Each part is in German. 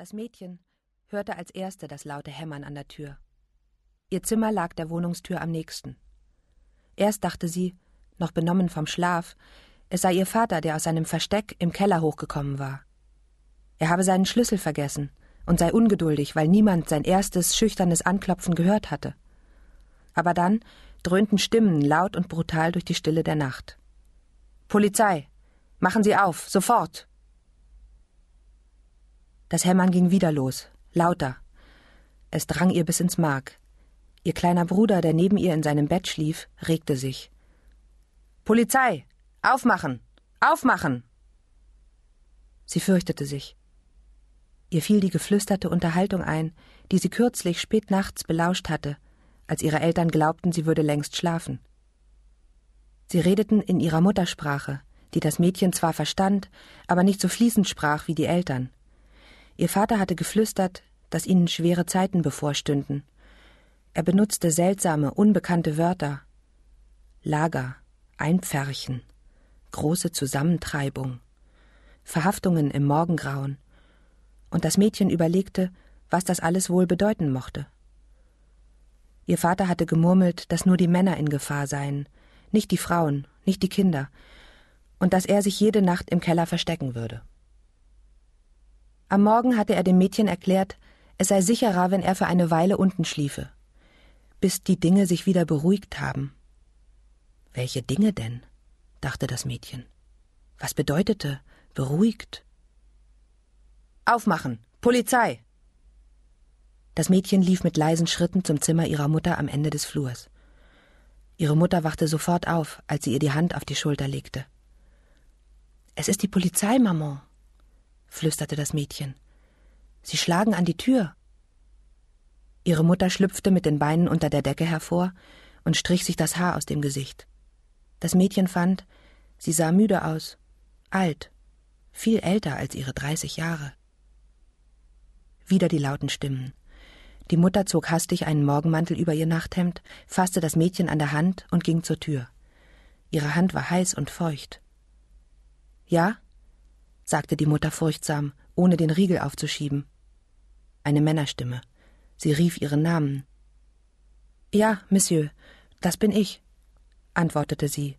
Das Mädchen hörte als erste das laute Hämmern an der Tür. Ihr Zimmer lag der Wohnungstür am nächsten. Erst dachte sie, noch benommen vom Schlaf, es sei ihr Vater, der aus seinem Versteck im Keller hochgekommen war. Er habe seinen Schlüssel vergessen und sei ungeduldig, weil niemand sein erstes schüchternes Anklopfen gehört hatte. Aber dann dröhnten Stimmen laut und brutal durch die Stille der Nacht. Polizei. Machen Sie auf, sofort. Das Hämmern ging wieder los, lauter. Es drang ihr bis ins Mark. Ihr kleiner Bruder, der neben ihr in seinem Bett schlief, regte sich. Polizei. Aufmachen. Aufmachen. Sie fürchtete sich. Ihr fiel die geflüsterte Unterhaltung ein, die sie kürzlich spät nachts belauscht hatte, als ihre Eltern glaubten, sie würde längst schlafen. Sie redeten in ihrer Muttersprache, die das Mädchen zwar verstand, aber nicht so fließend sprach wie die Eltern. Ihr Vater hatte geflüstert, dass ihnen schwere Zeiten bevorstünden. Er benutzte seltsame, unbekannte Wörter. Lager, Einpferchen, große Zusammentreibung, Verhaftungen im Morgengrauen. Und das Mädchen überlegte, was das alles wohl bedeuten mochte. Ihr Vater hatte gemurmelt, dass nur die Männer in Gefahr seien, nicht die Frauen, nicht die Kinder, und dass er sich jede Nacht im Keller verstecken würde. Am Morgen hatte er dem Mädchen erklärt, es sei sicherer, wenn er für eine Weile unten schliefe, bis die Dinge sich wieder beruhigt haben. Welche Dinge denn? dachte das Mädchen. Was bedeutete beruhigt? Aufmachen. Polizei. Das Mädchen lief mit leisen Schritten zum Zimmer ihrer Mutter am Ende des Flurs. Ihre Mutter wachte sofort auf, als sie ihr die Hand auf die Schulter legte. Es ist die Polizei, Maman, flüsterte das Mädchen. Sie schlagen an die Tür. Ihre Mutter schlüpfte mit den Beinen unter der Decke hervor und strich sich das Haar aus dem Gesicht. Das Mädchen fand, sie sah müde aus, alt, viel älter als ihre dreißig Jahre. Wieder die lauten Stimmen. Die Mutter zog hastig einen Morgenmantel über ihr Nachthemd, fasste das Mädchen an der Hand und ging zur Tür. Ihre Hand war heiß und feucht. Ja? Sagte die Mutter furchtsam, ohne den Riegel aufzuschieben. Eine Männerstimme. Sie rief ihren Namen. Ja, Monsieur, das bin ich, antwortete sie.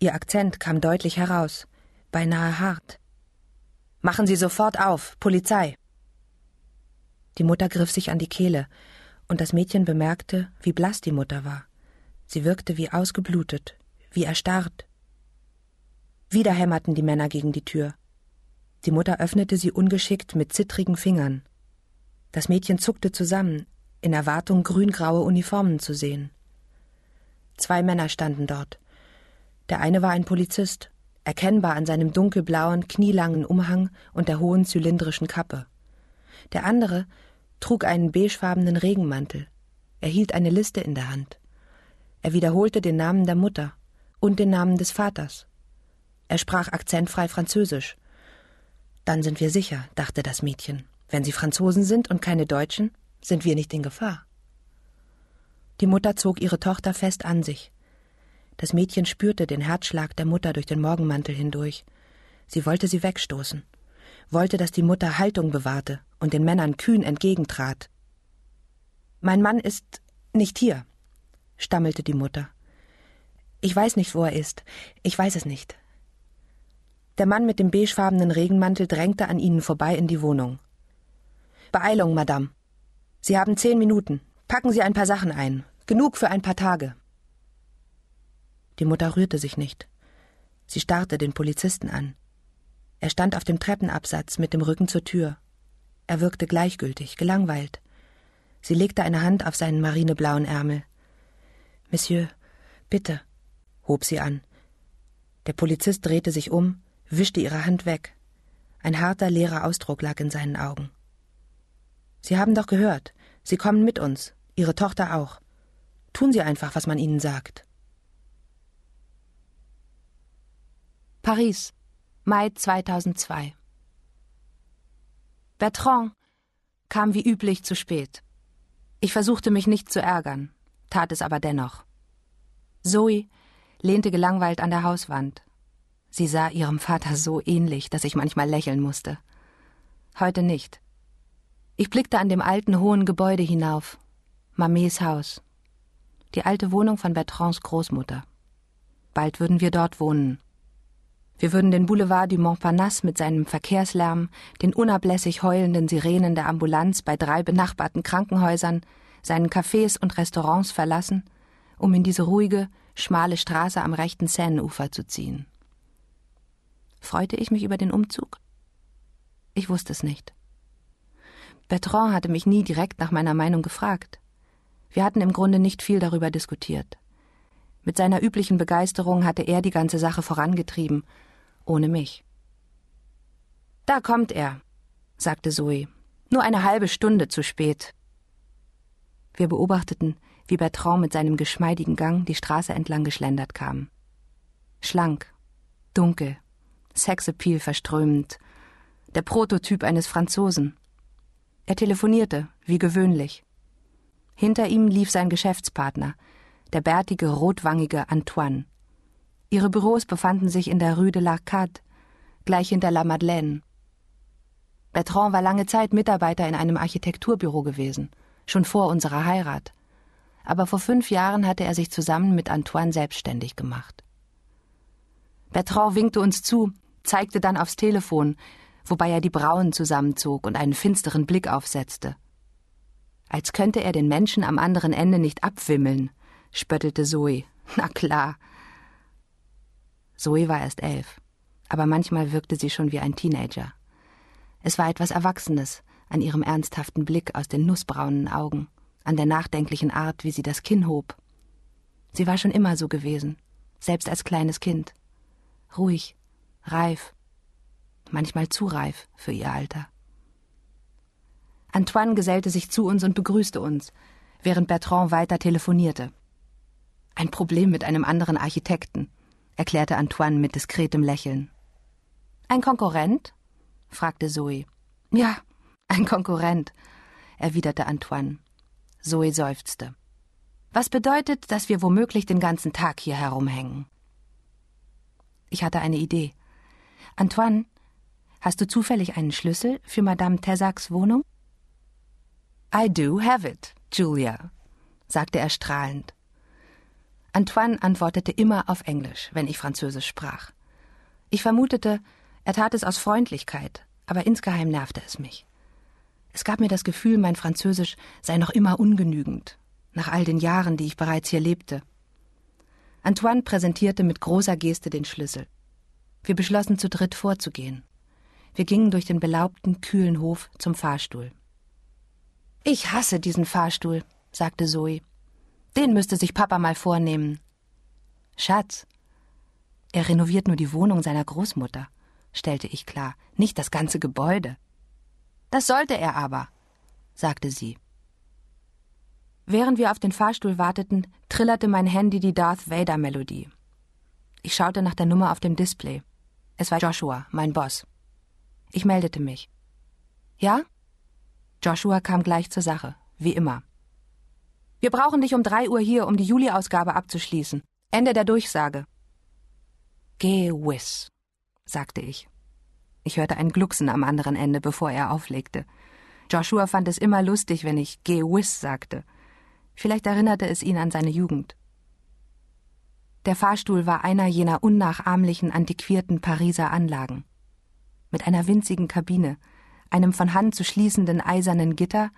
Ihr Akzent kam deutlich heraus, beinahe hart. Machen Sie sofort auf, Polizei. Die Mutter griff sich an die Kehle, und das Mädchen bemerkte, wie blass die Mutter war. Sie wirkte wie ausgeblutet, wie erstarrt. Wieder hämmerten die Männer gegen die Tür. Die Mutter öffnete sie ungeschickt mit zittrigen Fingern. Das Mädchen zuckte zusammen, in Erwartung, grüngraue Uniformen zu sehen. Zwei Männer standen dort. Der eine war ein Polizist, erkennbar an seinem dunkelblauen, knielangen Umhang und der hohen zylindrischen Kappe. Der andere trug einen beigefarbenen Regenmantel. Er hielt eine Liste in der Hand. Er wiederholte den Namen der Mutter und den Namen des Vaters. Er sprach akzentfrei Französisch. Dann sind wir sicher, dachte das Mädchen. Wenn sie Franzosen sind und keine Deutschen, sind wir nicht in Gefahr. Die Mutter zog ihre Tochter fest an sich. Das Mädchen spürte den Herzschlag der Mutter durch den Morgenmantel hindurch. Sie wollte sie wegstoßen wollte, dass die Mutter Haltung bewahrte und den Männern kühn entgegentrat. Mein Mann ist nicht hier, stammelte die Mutter. Ich weiß nicht, wo er ist. Ich weiß es nicht. Der Mann mit dem beigefarbenen Regenmantel drängte an ihnen vorbei in die Wohnung. Beeilung, Madame. Sie haben zehn Minuten. Packen Sie ein paar Sachen ein. Genug für ein paar Tage. Die Mutter rührte sich nicht. Sie starrte den Polizisten an. Er stand auf dem Treppenabsatz mit dem Rücken zur Tür. Er wirkte gleichgültig, gelangweilt. Sie legte eine Hand auf seinen marineblauen Ärmel. Monsieur, bitte, hob sie an. Der Polizist drehte sich um, wischte ihre Hand weg. Ein harter, leerer Ausdruck lag in seinen Augen. Sie haben doch gehört. Sie kommen mit uns. Ihre Tochter auch. Tun Sie einfach, was man Ihnen sagt. Paris, Mai 2002 Bertrand kam wie üblich zu spät. Ich versuchte mich nicht zu ärgern, tat es aber dennoch. Zoe lehnte gelangweilt an der Hauswand. Sie sah ihrem Vater so ähnlich, dass ich manchmal lächeln musste. Heute nicht. Ich blickte an dem alten, hohen Gebäude hinauf. Mamets Haus. Die alte Wohnung von Bertrands Großmutter. Bald würden wir dort wohnen. Wir würden den Boulevard du Montparnasse mit seinem Verkehrslärm, den unablässig heulenden Sirenen der Ambulanz bei drei benachbarten Krankenhäusern, seinen Cafés und Restaurants verlassen, um in diese ruhige, schmale Straße am rechten Seineufer zu ziehen. Freute ich mich über den Umzug? Ich wusste es nicht. Bertrand hatte mich nie direkt nach meiner Meinung gefragt. Wir hatten im Grunde nicht viel darüber diskutiert. Mit seiner üblichen Begeisterung hatte er die ganze Sache vorangetrieben, ohne mich. Da kommt er, sagte Zoe. Nur eine halbe Stunde zu spät. Wir beobachteten, wie Bertrand mit seinem geschmeidigen Gang die Straße entlang geschlendert kam. Schlank, dunkel, Sexappeal verströmend, der Prototyp eines Franzosen. Er telefonierte, wie gewöhnlich. Hinter ihm lief sein Geschäftspartner, der bärtige, rotwangige Antoine. Ihre Büros befanden sich in der Rue de l'Arcade, gleich hinter La Madeleine. Bertrand war lange Zeit Mitarbeiter in einem Architekturbüro gewesen, schon vor unserer Heirat. Aber vor fünf Jahren hatte er sich zusammen mit Antoine selbstständig gemacht. Bertrand winkte uns zu, zeigte dann aufs Telefon, wobei er die Brauen zusammenzog und einen finsteren Blick aufsetzte. Als könnte er den Menschen am anderen Ende nicht abwimmeln, spöttelte Zoe. Na klar. Zoe war erst elf, aber manchmal wirkte sie schon wie ein Teenager. Es war etwas Erwachsenes an ihrem ernsthaften Blick aus den nussbraunen Augen, an der nachdenklichen Art, wie sie das Kinn hob. Sie war schon immer so gewesen, selbst als kleines Kind. Ruhig, reif, manchmal zu reif für ihr Alter. Antoine gesellte sich zu uns und begrüßte uns, während Bertrand weiter telefonierte. Ein Problem mit einem anderen Architekten, erklärte Antoine mit diskretem Lächeln. Ein Konkurrent? fragte Zoe. Ja, ein Konkurrent, erwiderte Antoine. Zoe seufzte. Was bedeutet, dass wir womöglich den ganzen Tag hier herumhängen? Ich hatte eine Idee. Antoine, hast du zufällig einen Schlüssel für Madame Tessacks Wohnung? I do have it, Julia, sagte er strahlend. Antoine antwortete immer auf Englisch, wenn ich Französisch sprach. Ich vermutete, er tat es aus Freundlichkeit, aber insgeheim nervte es mich. Es gab mir das Gefühl, mein Französisch sei noch immer ungenügend, nach all den Jahren, die ich bereits hier lebte. Antoine präsentierte mit großer Geste den Schlüssel. Wir beschlossen zu dritt vorzugehen. Wir gingen durch den belaubten, kühlen Hof zum Fahrstuhl. Ich hasse diesen Fahrstuhl, sagte Zoe. Den müsste sich Papa mal vornehmen. Schatz, er renoviert nur die Wohnung seiner Großmutter, stellte ich klar, nicht das ganze Gebäude. Das sollte er aber, sagte sie. Während wir auf den Fahrstuhl warteten, trillerte mein Handy die Darth Vader Melodie. Ich schaute nach der Nummer auf dem Display. Es war Joshua, mein Boss. Ich meldete mich. Ja? Joshua kam gleich zur Sache, wie immer. Wir brauchen dich um drei Uhr hier, um die Juli-Ausgabe abzuschließen. Ende der Durchsage. Gewiss, sagte ich. Ich hörte ein Glucksen am anderen Ende, bevor er auflegte. Joshua fand es immer lustig, wenn ich Gewiss sagte. Vielleicht erinnerte es ihn an seine Jugend. Der Fahrstuhl war einer jener unnachahmlichen, antiquierten Pariser Anlagen. Mit einer winzigen Kabine, einem von Hand zu schließenden eisernen Gitter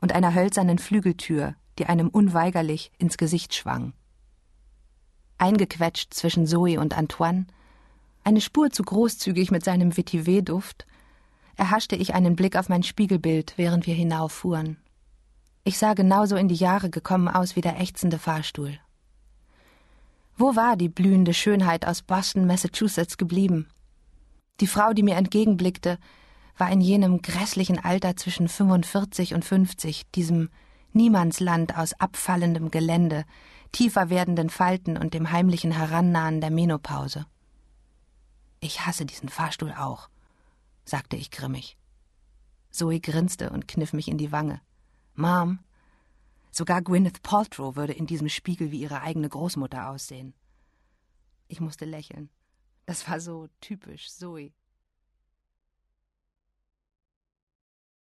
und einer hölzernen Flügeltür, die einem unweigerlich ins Gesicht schwang. Eingequetscht zwischen Zoe und Antoine, eine Spur zu großzügig mit seinem Vetiver-Duft, erhaschte ich einen Blick auf mein Spiegelbild, während wir hinauffuhren. Ich sah genauso in die Jahre gekommen aus wie der ächzende Fahrstuhl. Wo war die blühende Schönheit aus Boston, Massachusetts geblieben? Die Frau, die mir entgegenblickte, war in jenem grässlichen Alter zwischen 45 und 50, diesem Niemandsland aus abfallendem Gelände, tiefer werdenden Falten und dem heimlichen Herannahen der Menopause. Ich hasse diesen Fahrstuhl auch, sagte ich grimmig. Zoe grinste und kniff mich in die Wange. Mom, sogar Gwyneth Paltrow würde in diesem Spiegel wie ihre eigene Großmutter aussehen. Ich musste lächeln. Das war so typisch Zoe.